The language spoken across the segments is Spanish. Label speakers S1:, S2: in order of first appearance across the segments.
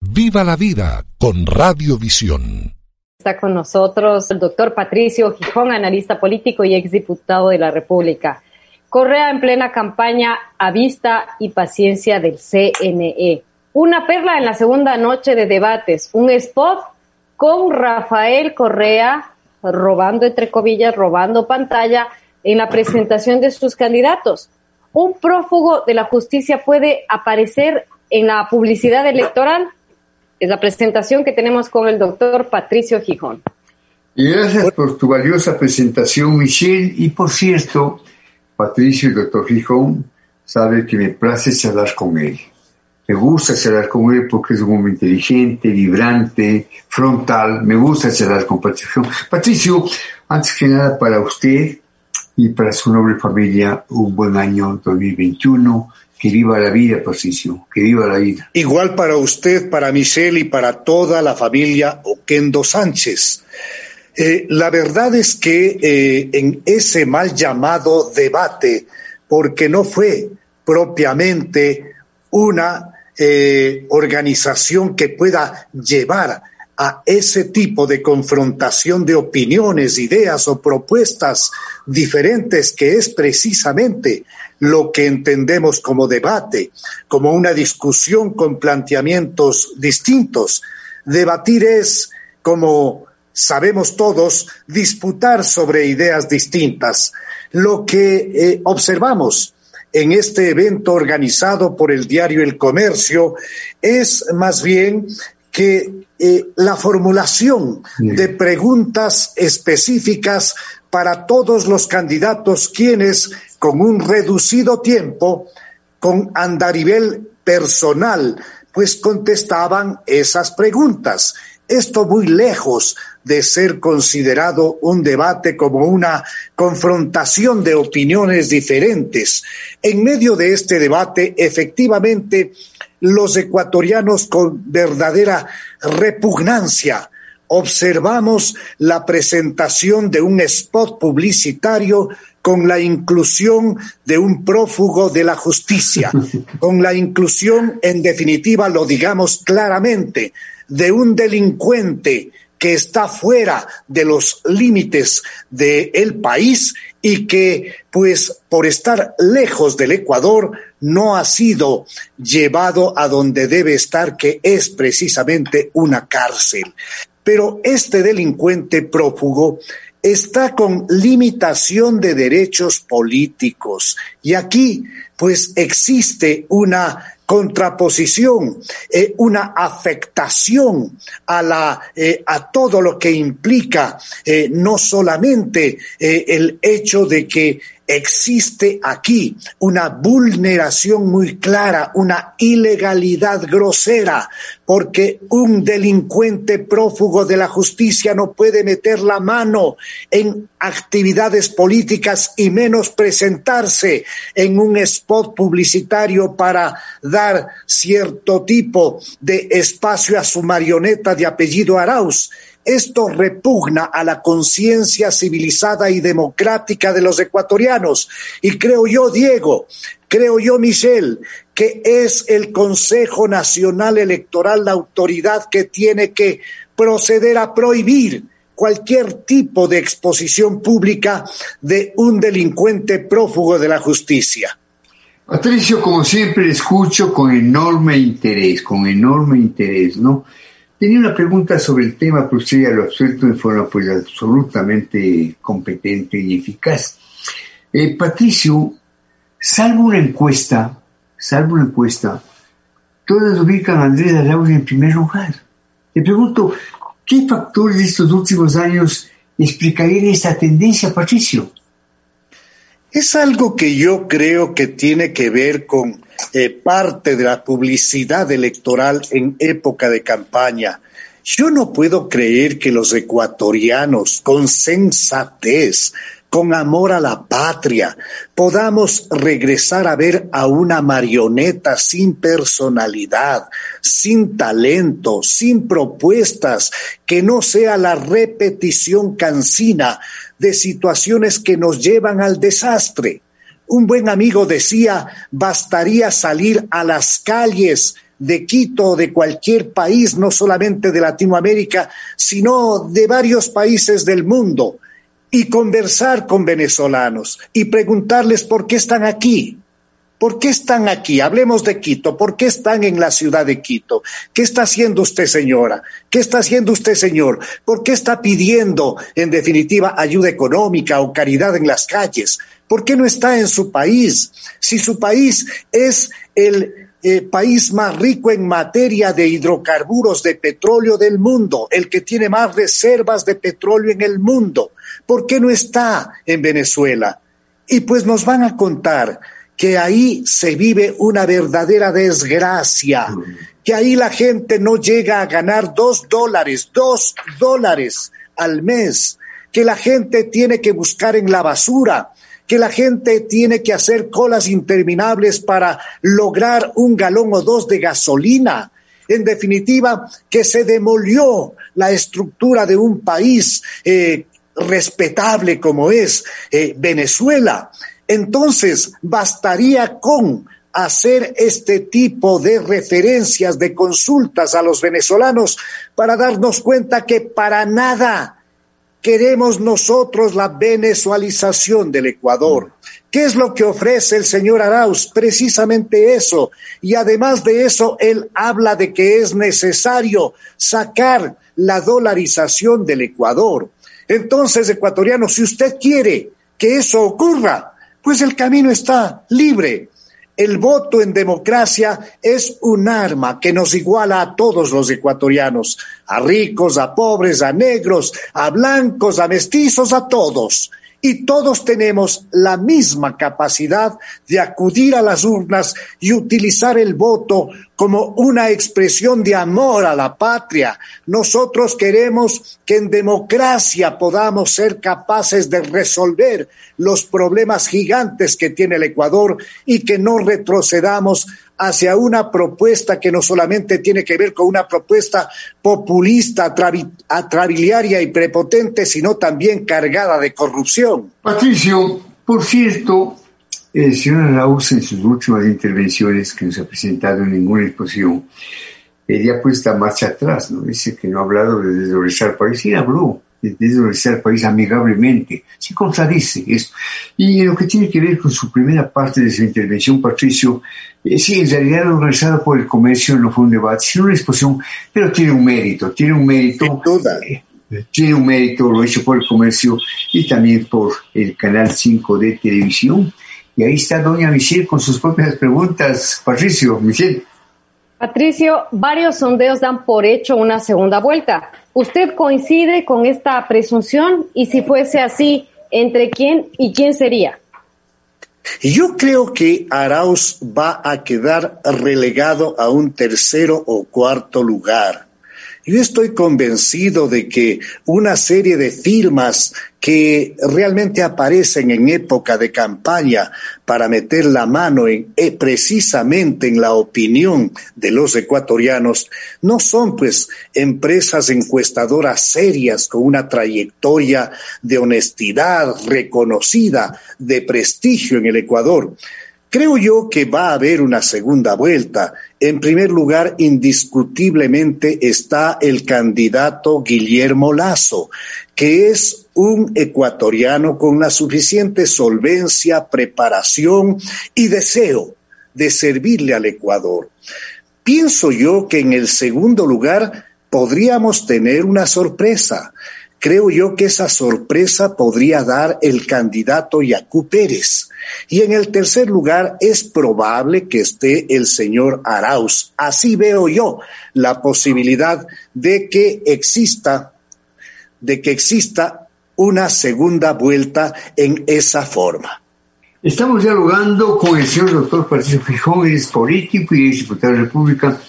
S1: Viva la vida con Radiovisión.
S2: Está con nosotros el doctor Patricio Gijón, analista político y exdiputado de la República. Correa en plena campaña a vista y paciencia del CNE. Una perla en la segunda noche de debates, un spot con Rafael Correa robando, entre comillas, robando pantalla en la presentación de sus candidatos. Un prófugo de la justicia puede aparecer en la publicidad electoral es la presentación que tenemos con el doctor Patricio Gijón.
S3: Gracias por tu valiosa presentación, Michelle. Y por cierto, Patricio y doctor Gijón sabe que me place charlar con él. Me gusta charlar con él porque es un hombre inteligente, vibrante, frontal. Me gusta charlar con Patricio. Patricio, antes que nada para usted y para su noble familia, un buen año 2021 que viva la vida, Patricio, que viva la vida.
S4: Igual para usted, para Michelle y para toda la familia Oquendo Sánchez. Eh, la verdad es que eh, en ese mal llamado debate, porque no fue propiamente una eh, organización que pueda llevar a ese tipo de confrontación de opiniones, ideas o propuestas diferentes que es precisamente lo que entendemos como debate, como una discusión con planteamientos distintos. Debatir es, como sabemos todos, disputar sobre ideas distintas. Lo que eh, observamos en este evento organizado por el diario El Comercio es más bien que eh, la formulación de preguntas específicas para todos los candidatos quienes con un reducido tiempo, con andarivel personal, pues contestaban esas preguntas. Esto muy lejos de ser considerado un debate como una confrontación de opiniones diferentes. En medio de este debate, efectivamente, los ecuatorianos con verdadera repugnancia observamos la presentación de un spot publicitario con la inclusión de un prófugo de la justicia, con la inclusión, en definitiva, lo digamos claramente, de un delincuente que está fuera de los límites del país y que, pues, por estar lejos del Ecuador, no ha sido llevado a donde debe estar, que es precisamente una cárcel. Pero este delincuente prófugo está con limitación de derechos políticos. Y aquí pues existe una contraposición, eh, una afectación a, la, eh, a todo lo que implica eh, no solamente el hecho de que existe aquí una vulneración muy clara, una ilegalidad grosera, porque un delincuente prófugo de la justicia no puede meter la mano en actividades políticas y menos presentarse en un spot publicitario para dar cierto tipo de espacio a su marioneta de apellido Arauz. Esto repugna a la conciencia civilizada y democrática de los ecuatorianos. Y creo yo, Diego, creo yo, Michelle, que es el Consejo Nacional Electoral la autoridad que tiene que proceder a prohibir cualquier tipo de exposición pública de un delincuente prófugo de la justicia.
S3: Patricio, como siempre, escucho con enorme interés, con enorme interés, ¿no? Tenía una pregunta sobre el tema, pero usted ya lo ha suelto de forma pues, absolutamente competente y eficaz. Eh, Patricio, salvo una encuesta, salvo una encuesta, todas ubican a Andrés Arauz en primer lugar. Le pregunto, ¿qué factores de estos últimos años explicarían esta tendencia, Patricio?
S4: Es algo que yo creo que tiene que ver con eh, parte de la publicidad electoral en época de campaña. Yo no puedo creer que los ecuatorianos, con sensatez, con amor a la patria, podamos regresar a ver a una marioneta sin personalidad, sin talento, sin propuestas, que no sea la repetición cansina de situaciones que nos llevan al desastre. Un buen amigo decía, bastaría salir a las calles de Quito de cualquier país, no solamente de Latinoamérica, sino de varios países del mundo, y conversar con venezolanos y preguntarles por qué están aquí. ¿Por qué están aquí? Hablemos de Quito. ¿Por qué están en la ciudad de Quito? ¿Qué está haciendo usted, señora? ¿Qué está haciendo usted, señor? ¿Por qué está pidiendo, en definitiva, ayuda económica o caridad en las calles? ¿Por qué no está en su país? Si su país es el eh, país más rico en materia de hidrocarburos, de petróleo del mundo, el que tiene más reservas de petróleo en el mundo. ¿Por qué no está en Venezuela? Y pues nos van a contar que ahí se vive una verdadera desgracia, que ahí la gente no llega a ganar dos dólares, dos dólares al mes, que la gente tiene que buscar en la basura, que la gente tiene que hacer colas interminables para lograr un galón o dos de gasolina. En definitiva, que se demolió la estructura de un país eh, respetable como es eh, Venezuela. Entonces, bastaría con hacer este tipo de referencias, de consultas a los venezolanos para darnos cuenta que para nada queremos nosotros la venezualización del Ecuador. ¿Qué es lo que ofrece el señor Arauz? Precisamente eso. Y además de eso, él habla de que es necesario sacar la dolarización del Ecuador. Entonces, ecuatoriano, si usted quiere que eso ocurra, pues el camino está libre. El voto en democracia es un arma que nos iguala a todos los ecuatorianos, a ricos, a pobres, a negros, a blancos, a mestizos, a todos y todos tenemos la misma capacidad de acudir a las urnas y utilizar el voto como una expresión de amor a la patria. Nosotros queremos que en democracia podamos ser capaces de resolver los problemas gigantes que tiene el Ecuador y que no retrocedamos hacia una propuesta que no solamente tiene que ver con una propuesta populista, atrabiliaria y prepotente, sino también cargada de corrupción.
S3: Patricio, por cierto, el señor Arauz en sus últimas intervenciones que nos ha presentado en ninguna exposición, ella puesta marcha atrás, ¿no? Dice que no ha hablado de desdoblar país, sí habló de desdoblar el país amigablemente, se contradice esto. Y en lo que tiene que ver con su primera parte de su intervención, Patricio, eh, sí, en realidad organizada por el comercio no fue un debate, sino una exposición, pero tiene un mérito, tiene un mérito. Eh, tiene un mérito, lo hecho por el comercio y también por el canal 5 de televisión. Y ahí está doña Michelle con sus propias preguntas. Patricio, Michelle.
S2: Patricio, varios sondeos dan por hecho una segunda vuelta. ¿Usted coincide con esta presunción? Y si fuese así, ¿entre quién y quién sería?
S4: Yo creo que Arauz va a quedar relegado a un tercero o cuarto lugar. Yo estoy convencido de que una serie de firmas que realmente aparecen en época de campaña para meter la mano en, eh, precisamente en la opinión de los ecuatorianos no son pues empresas encuestadoras serias con una trayectoria de honestidad reconocida, de prestigio en el Ecuador. Creo yo que va a haber una segunda vuelta. En primer lugar, indiscutiblemente está el candidato Guillermo Lazo, que es un ecuatoriano con la suficiente solvencia, preparación y deseo de servirle al Ecuador. Pienso yo que en el segundo lugar podríamos tener una sorpresa creo yo que esa sorpresa podría dar el candidato Yacú Pérez. Y en el tercer lugar es probable que esté el señor Arauz. Así veo yo la posibilidad de que exista, de que exista una segunda vuelta en esa forma.
S3: Estamos dialogando con el señor doctor Patricio Fijón, es político y es diputado de la República,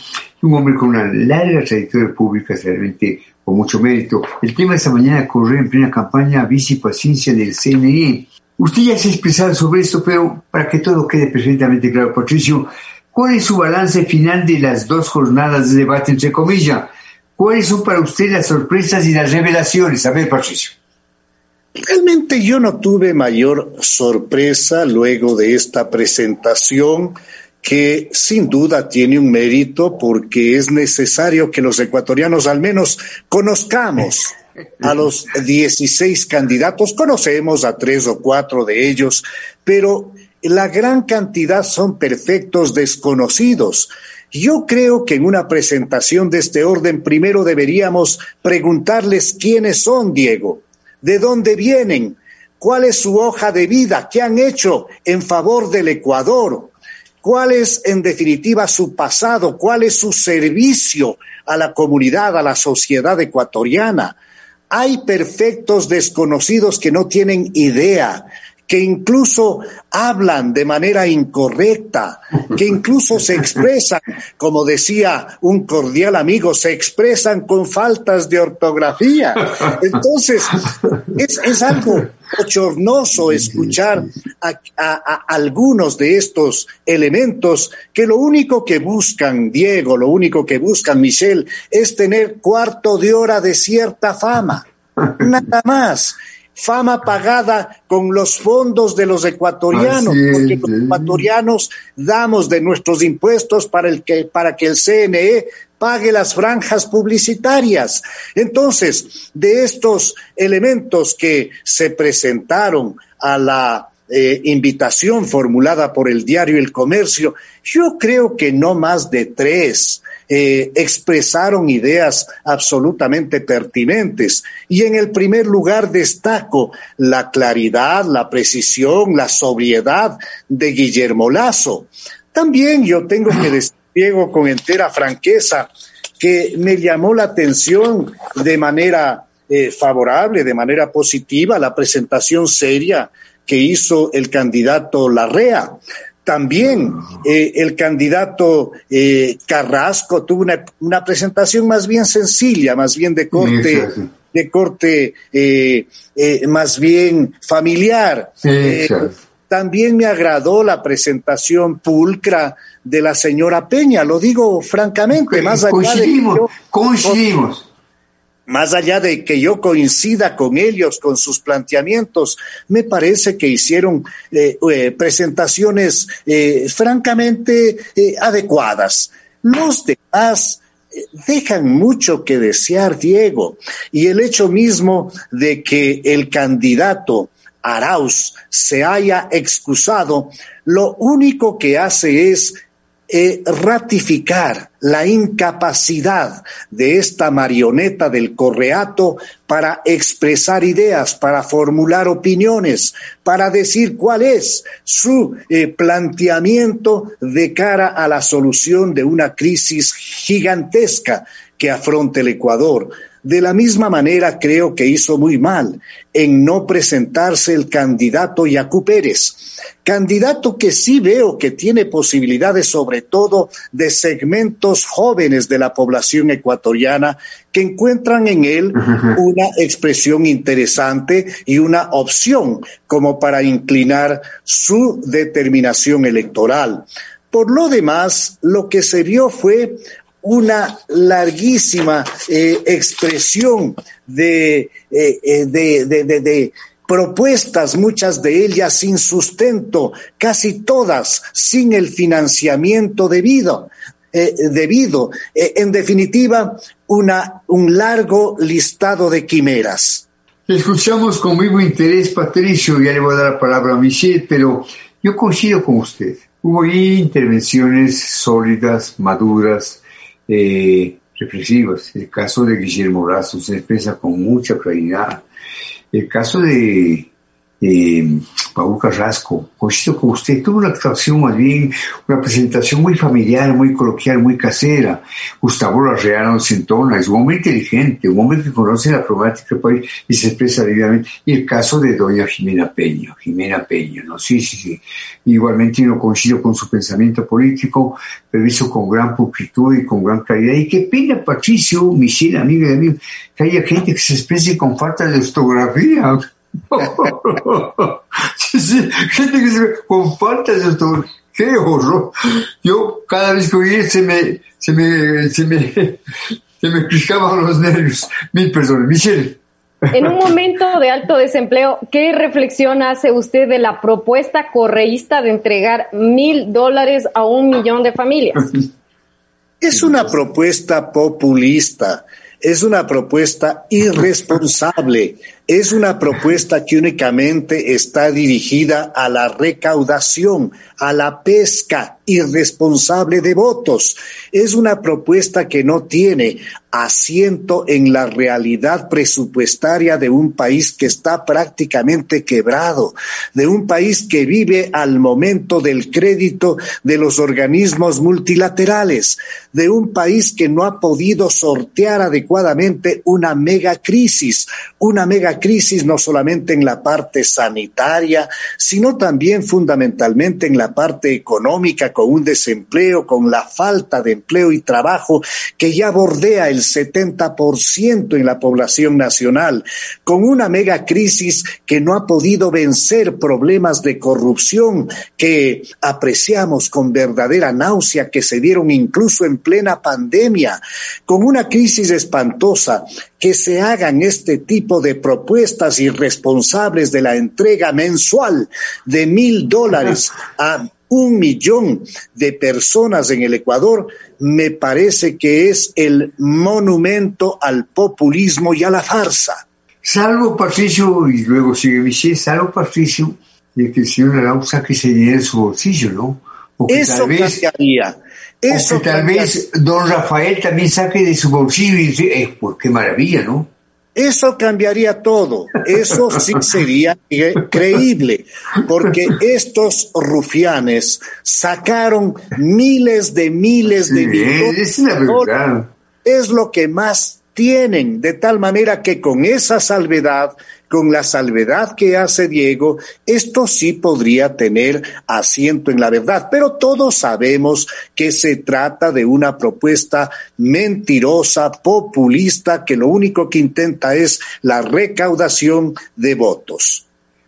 S3: un hombre con una larga trayectoria pública, realmente con mucho mérito. El tema de esta mañana corre en plena campaña Vici Paciencia del CNE. Usted ya se ha expresado sobre esto, pero para que todo quede perfectamente claro, Patricio, ¿cuál es su balance final de las dos jornadas de debate, entre comillas? ¿Cuáles son para usted las sorpresas y las revelaciones? A ver, Patricio.
S4: Realmente yo no tuve mayor sorpresa luego de esta presentación que sin duda tiene un mérito porque es necesario que los ecuatorianos al menos conozcamos a los 16 candidatos, conocemos a tres o cuatro de ellos, pero la gran cantidad son perfectos desconocidos. Yo creo que en una presentación de este orden primero deberíamos preguntarles quiénes son, Diego, de dónde vienen, cuál es su hoja de vida, qué han hecho en favor del Ecuador, cuál es en definitiva su pasado, cuál es su servicio a la comunidad, a la sociedad ecuatoriana. Hay perfectos desconocidos que no tienen idea que incluso hablan de manera incorrecta, que incluso se expresan, como decía un cordial amigo, se expresan con faltas de ortografía. Entonces, es, algo bochornoso escuchar a, a, algunos de estos elementos que lo único que buscan, Diego, lo único que buscan, Michelle, es tener cuarto de hora de cierta fama. Nada más fama pagada con los fondos de los ecuatorianos, porque los ecuatorianos damos de nuestros impuestos para, el que, para que el CNE pague las franjas publicitarias. Entonces, de estos elementos que se presentaron a la eh, invitación formulada por el diario El Comercio, yo creo que no más de tres eh, expresaron ideas absolutamente pertinentes. Y en el primer lugar destaco la claridad, la precisión, la sobriedad de Guillermo Lazo. También yo tengo que decir, Diego, con entera franqueza, que me llamó la atención de manera eh, favorable, de manera positiva, la presentación seria que hizo el candidato Larrea. También eh, el candidato eh, Carrasco tuvo una, presentación más bien sencilla, más bien de corte, de corte eh, más bien familiar. también me agradó la presentación pulcra de la señora Peña, lo digo francamente, más allá de
S3: coincidimos
S4: más allá de que yo coincida con ellos, con sus planteamientos, me parece que hicieron eh, eh, presentaciones eh, francamente adecuadas. Los demás dejan mucho que desear, Diego, y el hecho mismo de que el candidato Arauz se haya excusado, lo único que hace es eh, ratificar la incapacidad de esta marioneta del correato para expresar ideas, para formular opiniones, para decir cuál es su eh, planteamiento de cara a la solución de una crisis gigantesca que afronta el Ecuador. De la misma manera creo que hizo muy mal en no presentarse el candidato Yacu Pérez, candidato que sí veo que tiene posibilidades sobre todo de segmentos jóvenes de la población ecuatoriana que encuentran en él una expresión interesante y una opción como para inclinar su determinación electoral. Por lo demás, lo que se vio fue una larguísima eh, expresión eh, eh, de, de, de, de, propuestas, muchas de ellas sin sustento, casi todas sin el financiamiento debido. debido. en definitiva, una, un largo listado de quimeras.
S3: Escuchamos con vivo interés, Patricio, ya le voy a dar la palabra a Michelle, pero yo coincido con usted. Hubo intervenciones sólidas, maduras, eh, reflexivas. El caso de Guillermo Brazo se expresa con mucha claridad. El caso de eh, Paul Carrasco, coincido con usted, tuvo una actuación más bien, una presentación muy familiar, muy coloquial, muy casera. Gustavo Larrea nos entona, es un hombre inteligente, un hombre que conoce la problemática del país y se expresa debidamente. Y el caso de doña Jimena Peña, Jimena Peña, ¿no? Sí, sí, sí. Igualmente no coincido con su pensamiento político, pero hizo con gran pulcritud y con gran claridad. Y qué pena, Patricio, Michelle, amiga de mí, que haya gente que se exprese con falta de ortografía. Sí, sí, gente que se ve con falta de. ¡Qué horror! Yo cada vez que oí se me, se me, se me, se me picaban los nervios. Mil personas. Michelle.
S2: En un momento de alto desempleo, ¿qué reflexión hace usted de la propuesta correísta de entregar mil dólares a un millón de familias?
S4: Es una propuesta populista, es una propuesta irresponsable es una propuesta que únicamente está dirigida a la recaudación, a la pesca irresponsable de votos. Es una propuesta que no tiene asiento en la realidad presupuestaria de un país que está prácticamente quebrado, de un país que vive al momento del crédito de los organismos multilaterales, de un país que no ha podido sortear adecuadamente una mega crisis, una mega crisis no solamente en la parte sanitaria, sino también fundamentalmente en la parte económica, con un desempleo, con la falta de empleo y trabajo que ya bordea el 70% en la población nacional, con una mega crisis que no ha podido vencer problemas de corrupción que apreciamos con verdadera náusea que se dieron incluso en plena pandemia, con una crisis espantosa que se hagan este tipo de propuestas irresponsables de la entrega mensual de mil dólares a un millón de personas en el Ecuador, me parece que es el monumento al populismo y a la farsa.
S3: Salvo Patricio, y luego sigue Michel, salvo Patricio, de que el señor Arau saque ese dinero de su bolsillo, ¿no?
S4: Eso tal vez, cambiaría.
S3: Eso o que tal vez don Rafael también saque de su bolsillo y dice, eh, pues qué maravilla, ¿no?
S4: Eso cambiaría todo. Eso sí sería creíble, porque estos rufianes sacaron miles de miles de millones. Es lo que más tienen, de tal manera que con esa salvedad con la salvedad que hace Diego, esto sí podría tener asiento en la verdad, pero todos sabemos que se trata de una propuesta mentirosa, populista, que lo único que intenta es la recaudación de votos.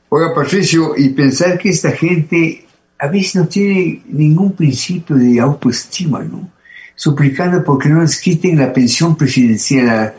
S3: Oiga, Patricio, y pensar que esta gente a veces no tiene ningún principio de autoestima, ¿no? Suplicando porque no les quiten la pensión presidencial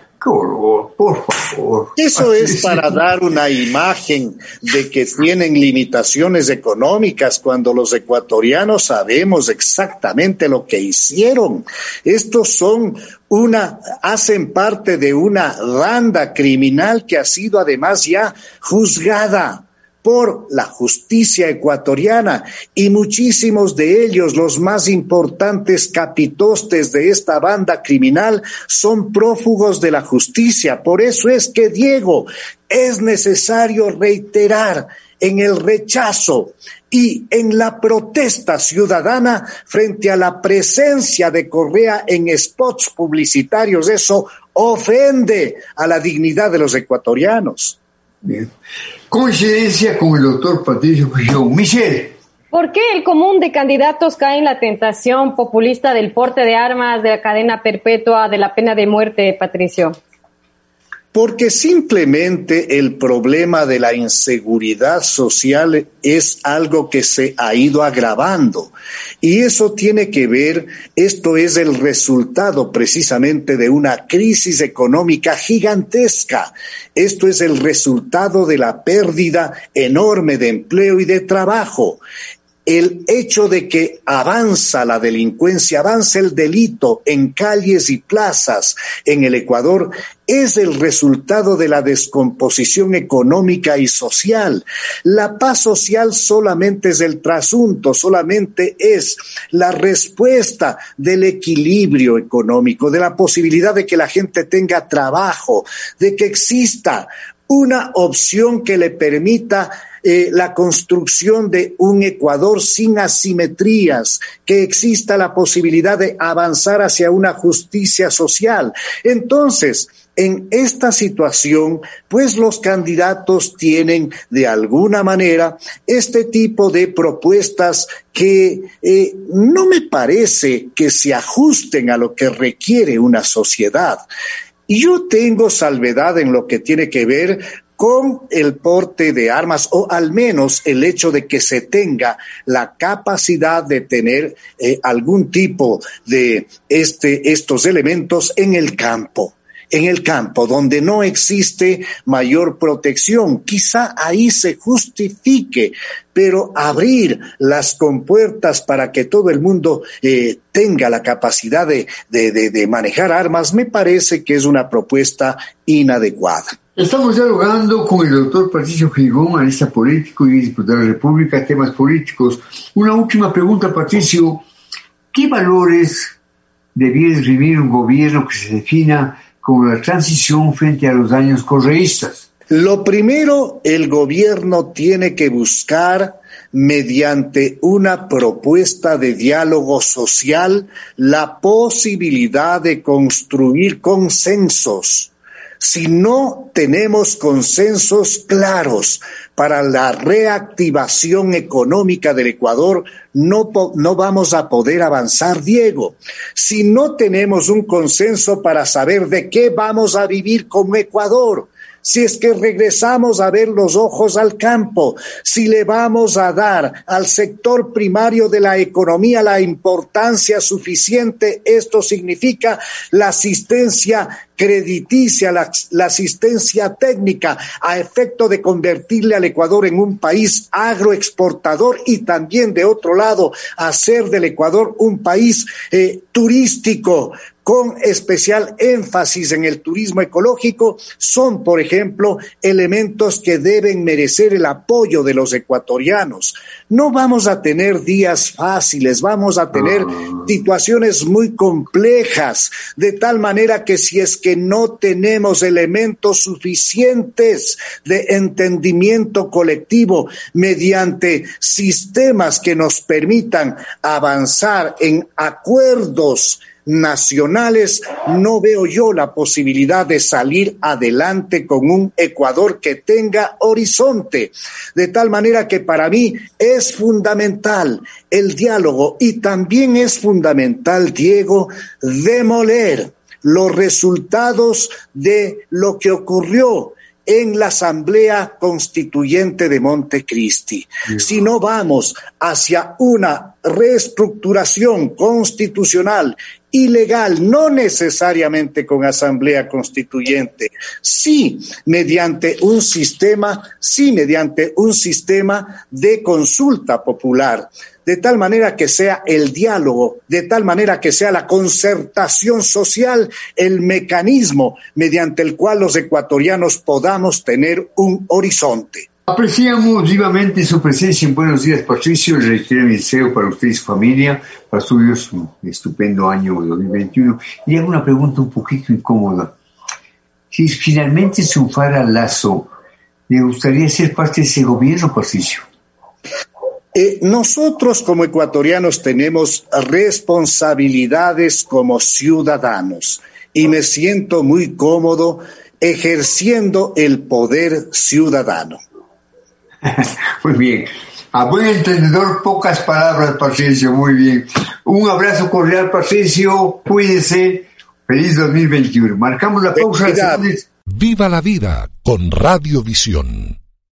S3: por favor.
S4: Eso es para dar una imagen de que tienen limitaciones económicas cuando los ecuatorianos sabemos exactamente lo que hicieron. Estos son una, hacen parte de una banda criminal que ha sido además ya juzgada por la justicia ecuatoriana y muchísimos de ellos, los más importantes capitostes de esta banda criminal, son prófugos de la justicia. Por eso es que, Diego, es necesario reiterar en el rechazo y en la protesta ciudadana frente a la presencia de Correa en spots publicitarios. Eso ofende a la dignidad de los ecuatorianos.
S3: Bien. Coincidencia con el doctor Patricio. Michelle.
S2: ¿Por qué el común de candidatos cae en la tentación populista del porte de armas, de la cadena perpetua, de la pena de muerte, Patricio?
S4: Porque simplemente el problema de la inseguridad social es algo que se ha ido agravando. Y eso tiene que ver, esto es el resultado precisamente de una crisis económica gigantesca. Esto es el resultado de la pérdida enorme de empleo y de trabajo el hecho de que avanza la delincuencia, avanza el delito en calles y plazas en el Ecuador, es el resultado de la descomposición económica y social. La paz social solamente es el trasunto, solamente es la respuesta del equilibrio económico, de la posibilidad de que la gente tenga trabajo, de que exista una opción que le permita eh, la construcción de un Ecuador sin asimetrías, que exista la posibilidad de avanzar hacia una justicia social. Entonces, en esta situación, pues los candidatos tienen de alguna manera este tipo de propuestas que eh, no me parece que se ajusten a lo que requiere una sociedad. Y yo tengo salvedad en lo que tiene que ver con el porte de armas o al menos el hecho de que se tenga la capacidad de tener eh, algún tipo de este, estos elementos en el campo en el campo, donde no existe mayor protección. Quizá ahí se justifique, pero abrir las compuertas para que todo el mundo eh, tenga la capacidad de, de, manejar armas, me parece que es una propuesta inadecuada.
S3: Estamos dialogando con el doctor Patricio Gigón, analista político y diputado de la República, temas políticos. Una última pregunta, Patricio. ¿Qué valores debiera escribir un gobierno que se defina como la transición frente a los daños correístas?
S4: Lo primero, el gobierno tiene que buscar mediante una propuesta de diálogo social la posibilidad de construir consensos. Si no tenemos consensos claros para la reactivación económica del Ecuador, no, no vamos a poder avanzar, Diego. Si no tenemos un consenso para saber de qué vamos a vivir como Ecuador, si es que regresamos a ver los ojos al campo, si le vamos a dar al sector primario de la economía la importancia suficiente, esto significa la asistencia crediticia, la, asistencia técnica a efecto de convertirle al Ecuador en un país agroexportador y también de otro lado hacer del Ecuador un país eh, turístico con especial énfasis en el turismo ecológico son, por ejemplo, elementos que deben merecer el apoyo de los ecuatorianos. No vamos a tener días fáciles, vamos a tener ah. situaciones muy complejas, de tal manera que si es que no tenemos elementos suficientes de entendimiento colectivo mediante sistemas que nos permitan avanzar en acuerdos nacionales, no veo yo la posibilidad de salir adelante con un Ecuador que tenga horizonte. De tal manera que para mí es fundamental el diálogo y también es fundamental, Diego, demoler los resultados de lo que ocurrió en la Asamblea Constituyente de Montecristi. Si no vamos hacia una reestructuración constitucional ilegal, no necesariamente con asamblea constituyente, sí mediante un sistema, sí mediante un sistema de consulta popular, de tal manera que sea el diálogo, de tal manera que sea la concertación social el mecanismo mediante el cual los ecuatorianos podamos tener un horizonte.
S3: Apreciamos vivamente su presencia en Buenos Días, Patricio. Le requiere mi deseo para usted y su familia, para suyos un estupendo año 2021. Y hago una pregunta un poquito incómoda. Si finalmente triunfara Lazo, ¿le gustaría ser parte de ese gobierno, Patricio?
S4: Eh, nosotros como ecuatorianos tenemos responsabilidades como ciudadanos y me siento muy cómodo ejerciendo el poder ciudadano.
S3: Muy bien. A buen entendedor, pocas palabras, Patricio. Muy bien. Un abrazo cordial, Patricio. Cuídese. Feliz 2021. Marcamos la pausa.
S1: Viva la vida con Radiovisión.